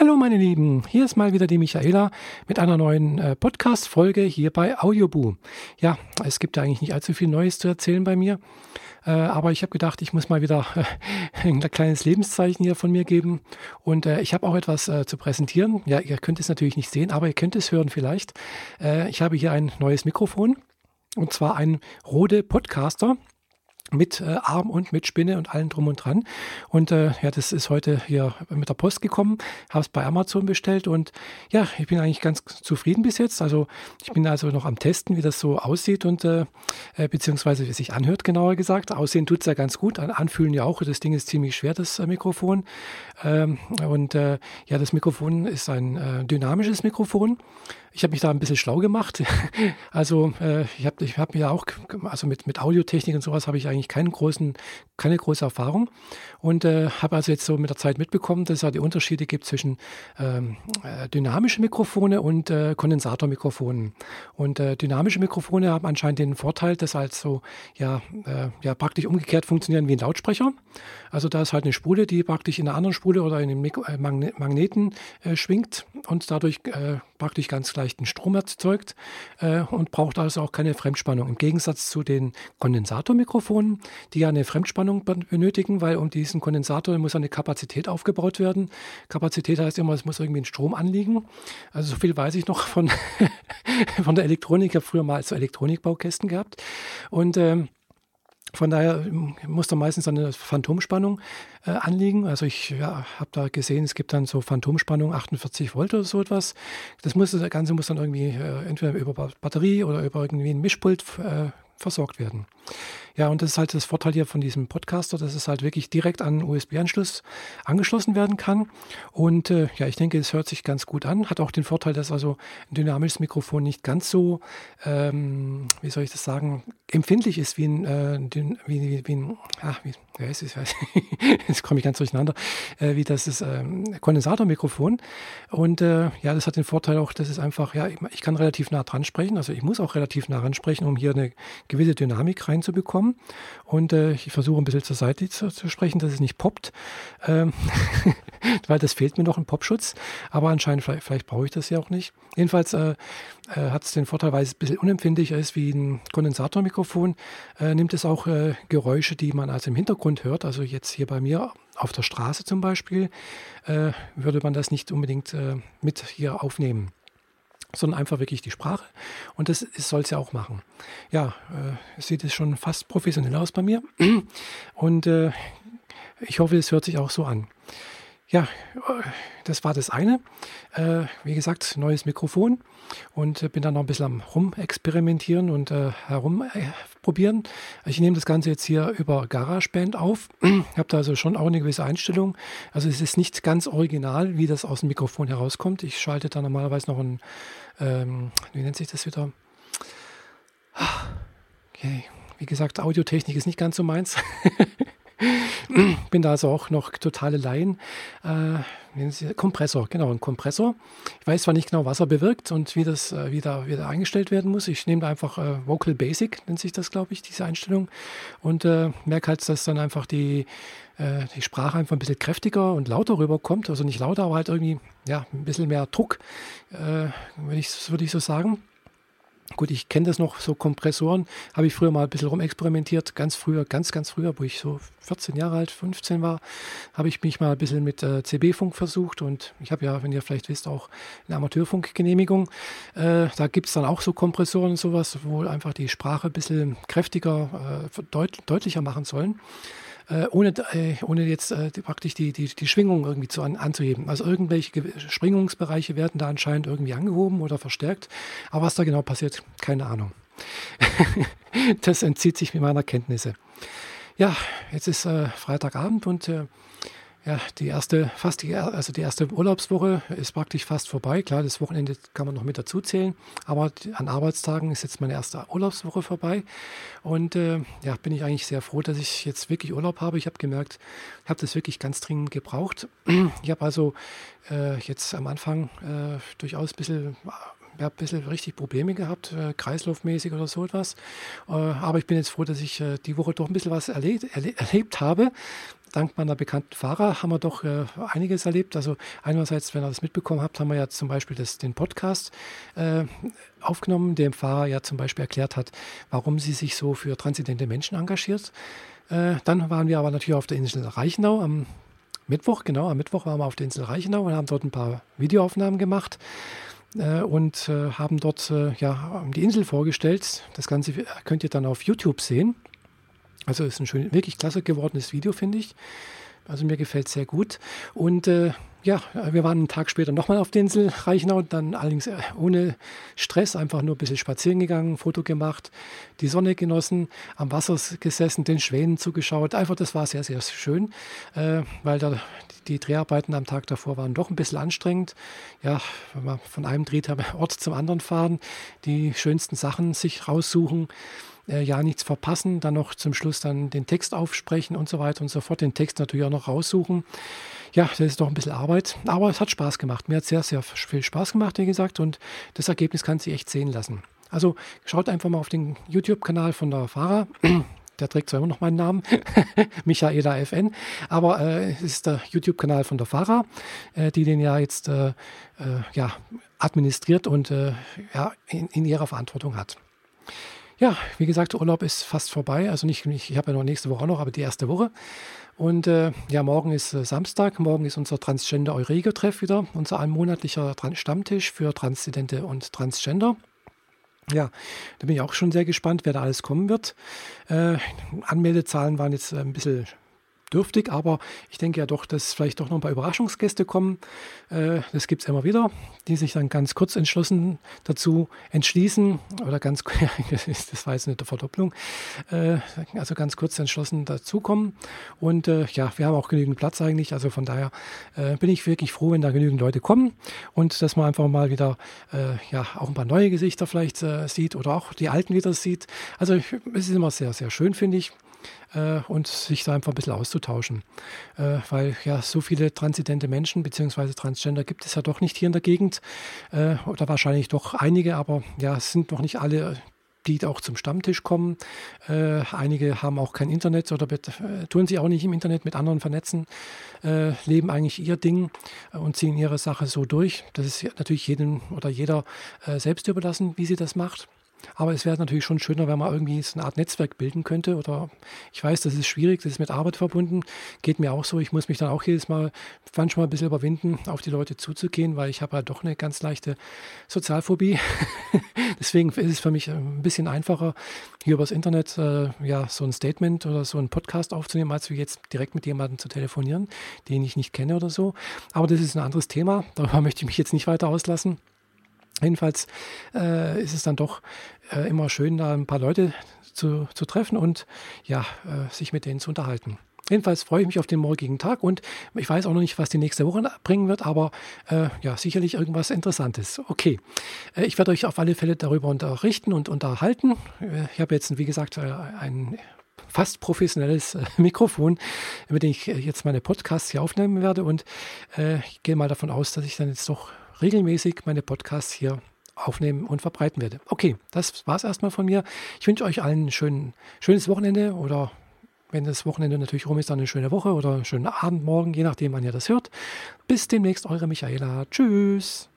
Hallo meine Lieben, hier ist mal wieder die Michaela mit einer neuen äh, Podcast-Folge hier bei Audioboo. Ja, es gibt ja eigentlich nicht allzu viel Neues zu erzählen bei mir, äh, aber ich habe gedacht, ich muss mal wieder äh, ein kleines Lebenszeichen hier von mir geben und äh, ich habe auch etwas äh, zu präsentieren. Ja, ihr könnt es natürlich nicht sehen, aber ihr könnt es hören vielleicht. Äh, ich habe hier ein neues Mikrofon und zwar ein Rode Podcaster mit äh, Arm und mit Spinne und allem drum und dran. Und äh, ja, das ist heute hier mit der Post gekommen, habe es bei Amazon bestellt und ja, ich bin eigentlich ganz zufrieden bis jetzt. Also ich bin also noch am Testen, wie das so aussieht und äh, äh beziehungsweise wie es sich anhört, genauer gesagt. Aussehen tut es ja ganz gut, anfühlen ja auch. Das Ding ist ziemlich schwer, das äh, Mikrofon. Ähm, und äh, ja, das Mikrofon ist ein äh, dynamisches Mikrofon. Ich habe mich da ein bisschen schlau gemacht. Also äh, ich habe ich hab mir auch, also mit, mit Audiotechnik und sowas habe ich eigentlich keinen großen, keine große Erfahrung. Und äh, habe also jetzt so mit der Zeit mitbekommen, dass es ja die Unterschiede gibt zwischen ähm, äh, dynamischen Mikrofone und äh, Kondensatormikrofonen. Und äh, dynamische Mikrofone haben anscheinend den Vorteil, dass halt so ja, äh, ja praktisch umgekehrt funktionieren wie ein Lautsprecher. Also da ist halt eine Spule, die praktisch in einer anderen Spule oder in einem äh, Magneten schwingt und dadurch praktisch ganz leichten Strom erzeugt äh, und braucht also auch keine Fremdspannung. Im Gegensatz zu den Kondensatormikrofonen, die ja eine Fremdspannung benötigen, weil um diesen Kondensator muss eine Kapazität aufgebaut werden. Kapazität heißt immer, es muss irgendwie ein Strom anliegen. Also so viel weiß ich noch von, von der Elektronik. Ich habe früher mal so Elektronikbaukästen gehabt. Und ähm, von daher ähm, muss da meistens eine Phantomspannung äh, anliegen. Also ich ja, habe da gesehen, es gibt dann so Phantomspannung 48 Volt oder so etwas. Das, muss, das Ganze muss dann irgendwie äh, entweder über Batterie oder über irgendwie ein Mischpult äh, versorgt werden. Ja, und das ist halt das Vorteil hier von diesem Podcaster, dass es halt wirklich direkt an USB-Anschluss angeschlossen werden kann. Und äh, ja, ich denke, es hört sich ganz gut an. Hat auch den Vorteil, dass also ein dynamisches Mikrofon nicht ganz so, ähm, wie soll ich das sagen, empfindlich ist wie ein, äh, wie, wie, wie ein ach, wie, ja, es ist, jetzt komme ich ganz durcheinander, äh, wie das ist ähm, Kondensatormikrofon. Und äh, ja, das hat den Vorteil auch, dass es einfach, ja, ich kann relativ nah dran sprechen. Also ich muss auch relativ nah dran sprechen, um hier eine gewisse Dynamik reinzubekommen. Und äh, ich versuche ein bisschen zur Seite zu, zu sprechen, dass es nicht poppt, ähm, weil das fehlt mir noch ein Popschutz. Aber anscheinend, vielleicht, vielleicht brauche ich das ja auch nicht. Jedenfalls äh, äh, hat es den Vorteil, weil es ein bisschen unempfindlicher ist wie ein Kondensatormikrofon, äh, nimmt es auch äh, Geräusche, die man also im Hintergrund hört. Also jetzt hier bei mir auf der Straße zum Beispiel, äh, würde man das nicht unbedingt mit hier aufnehmen sondern einfach wirklich die Sprache. Und das soll es ja auch machen. Ja, äh, sieht es schon fast professionell aus bei mir. Und äh, ich hoffe, es hört sich auch so an. Ja, das war das eine. Äh, wie gesagt, neues Mikrofon und äh, bin dann noch ein bisschen am Rumexperimentieren und äh, herumprobieren. Ich nehme das Ganze jetzt hier über GarageBand auf. habe da also schon auch eine gewisse Einstellung. Also es ist nicht ganz original, wie das aus dem Mikrofon herauskommt. Ich schalte da normalerweise noch ein, ähm, wie nennt sich das wieder? Okay, wie gesagt, Audiotechnik ist nicht ganz so meins. Bin da also auch noch totale Laien. Äh, Kompressor, genau, ein Kompressor. Ich weiß zwar nicht genau, was er bewirkt und wie das äh, wieder, wieder eingestellt werden muss. Ich nehme da einfach äh, Vocal Basic, nennt sich das, glaube ich, diese Einstellung. Und äh, merke halt, dass dann einfach die, äh, die Sprache einfach ein bisschen kräftiger und lauter rüberkommt. Also nicht lauter, aber halt irgendwie ja, ein bisschen mehr Druck, äh, würde ich, würd ich so sagen. Gut, ich kenne das noch, so Kompressoren, habe ich früher mal ein bisschen rumexperimentiert. Ganz früher, ganz, ganz früher, wo ich so 14 Jahre alt, 15 war, habe ich mich mal ein bisschen mit äh, CB-Funk versucht. Und ich habe ja, wenn ihr vielleicht wisst, auch eine Amateurfunkgenehmigung. Äh, da gibt es dann auch so Kompressoren und sowas, wo einfach die Sprache ein bisschen kräftiger, äh, deut deutlicher machen sollen äh, ohne, äh, ohne jetzt äh, praktisch die, die, die Schwingung irgendwie zu an, anzuheben. Also irgendwelche Schwingungsbereiche werden da anscheinend irgendwie angehoben oder verstärkt. Aber was da genau passiert, keine Ahnung. das entzieht sich mit meiner Kenntnisse. Ja, jetzt ist äh, Freitagabend und äh, ja, die erste, fast die, also die erste Urlaubswoche ist praktisch fast vorbei. Klar, das Wochenende kann man noch mit dazu zählen, aber an Arbeitstagen ist jetzt meine erste Urlaubswoche vorbei. Und äh, ja, bin ich eigentlich sehr froh, dass ich jetzt wirklich Urlaub habe. Ich habe gemerkt, ich habe das wirklich ganz dringend gebraucht. Ich habe also äh, jetzt am Anfang äh, durchaus ein bisschen ich habe ein bisschen richtig Probleme gehabt, äh, kreislaufmäßig oder so etwas. Äh, aber ich bin jetzt froh, dass ich äh, die Woche doch ein bisschen was erlebt, erle erlebt habe. Dank meiner bekannten Fahrer haben wir doch äh, einiges erlebt. Also einerseits, wenn ihr das mitbekommen habt, haben wir ja zum Beispiel das, den Podcast äh, aufgenommen, dem Fahrer ja zum Beispiel erklärt hat, warum sie sich so für transidente Menschen engagiert. Äh, dann waren wir aber natürlich auf der Insel Reichenau am Mittwoch, genau, am Mittwoch waren wir auf der Insel Reichenau und haben dort ein paar Videoaufnahmen gemacht äh, und äh, haben dort äh, ja, die Insel vorgestellt. Das Ganze könnt ihr dann auf YouTube sehen. Also ist ein schön, wirklich klasse gewordenes Video, finde ich. Also mir gefällt es sehr gut. Und äh, ja, wir waren einen Tag später nochmal auf der Insel Reichenau, dann allerdings äh, ohne Stress, einfach nur ein bisschen spazieren gegangen, Foto gemacht, die Sonne genossen, am Wasser gesessen, den Schwänen zugeschaut. Einfach, das war sehr, sehr schön, äh, weil da die Dreharbeiten am Tag davor waren doch ein bisschen anstrengend. Ja, wenn man von einem Drehort zum anderen fahren, die schönsten Sachen sich raussuchen äh, ja nichts verpassen, dann noch zum Schluss dann den Text aufsprechen und so weiter und so fort, den Text natürlich auch noch raussuchen. Ja, das ist doch ein bisschen Arbeit, aber es hat Spaß gemacht. Mir hat sehr, sehr viel Spaß gemacht, wie gesagt, und das Ergebnis kann sich echt sehen lassen. Also schaut einfach mal auf den YouTube-Kanal von der Fahrer. Der trägt zwar immer noch meinen Namen, Michaela FN, aber äh, es ist der YouTube-Kanal von der Fahrer, äh, die den ja jetzt äh, äh ja, administriert und äh, ja, in, in ihrer Verantwortung hat. Ja, wie gesagt, Urlaub ist fast vorbei. Also nicht, ich habe ja noch nächste Woche auch noch, aber die erste Woche. Und äh, ja, morgen ist äh, Samstag. Morgen ist unser Transgender Eurego-Treff wieder, unser monatlicher Stammtisch für Transidente und Transgender. Ja, da bin ich auch schon sehr gespannt, wer da alles kommen wird. Äh, Anmeldezahlen waren jetzt ein bisschen dürftig, aber ich denke ja doch, dass vielleicht doch noch ein paar Überraschungsgäste kommen. Äh, das gibt es immer wieder, die sich dann ganz kurz entschlossen dazu entschließen oder ganz, das war jetzt eine Verdopplung, äh, also ganz kurz entschlossen dazukommen. Und äh, ja, wir haben auch genügend Platz eigentlich, also von daher bin ich wirklich froh, wenn da genügend Leute kommen und dass man einfach mal wieder ja auch ein paar neue Gesichter vielleicht sieht oder auch die alten wieder sieht. Also es ist immer sehr, sehr schön, finde ich äh, und sich da einfach ein bisschen auszutauschen. Äh, weil ja so viele transidente Menschen bzw. Transgender gibt es ja doch nicht hier in der Gegend äh, oder wahrscheinlich doch einige, aber ja, es sind noch nicht alle die auch zum Stammtisch kommen. Äh, einige haben auch kein Internet oder äh, tun sich auch nicht im Internet mit anderen vernetzen, äh, leben eigentlich ihr Ding und ziehen ihre Sache so durch. Das ist natürlich jedem oder jeder äh, selbst überlassen, wie sie das macht. Aber es wäre natürlich schon schöner, wenn man irgendwie so eine Art Netzwerk bilden könnte. Oder ich weiß, das ist schwierig, das ist mit Arbeit verbunden. Geht mir auch so. Ich muss mich dann auch jedes Mal manchmal ein bisschen überwinden, auf die Leute zuzugehen, weil ich habe halt doch eine ganz leichte Sozialphobie. Deswegen ist es für mich ein bisschen einfacher, hier übers Internet äh, ja so ein Statement oder so einen Podcast aufzunehmen, als wie jetzt direkt mit jemandem zu telefonieren, den ich nicht kenne oder so. Aber das ist ein anderes Thema. Darüber möchte ich mich jetzt nicht weiter auslassen. Jedenfalls äh, ist es dann doch äh, immer schön, da ein paar Leute zu, zu treffen und ja, äh, sich mit denen zu unterhalten. Jedenfalls freue ich mich auf den morgigen Tag und ich weiß auch noch nicht, was die nächste Woche bringen wird, aber äh, ja, sicherlich irgendwas Interessantes. Okay, äh, ich werde euch auf alle Fälle darüber unterrichten und unterhalten. Äh, ich habe jetzt, wie gesagt, äh, ein fast professionelles äh, Mikrofon, mit dem ich jetzt meine Podcasts hier aufnehmen werde und ich gehe mal davon aus, dass ich dann jetzt doch regelmäßig meine Podcasts hier aufnehmen und verbreiten werde. Okay, das war es erstmal von mir. Ich wünsche euch allen ein schön, schönes Wochenende oder wenn das Wochenende natürlich rum ist, dann eine schöne Woche oder einen schönen Abend, morgen, je nachdem, wann ihr das hört. Bis demnächst, eure Michaela. Tschüss.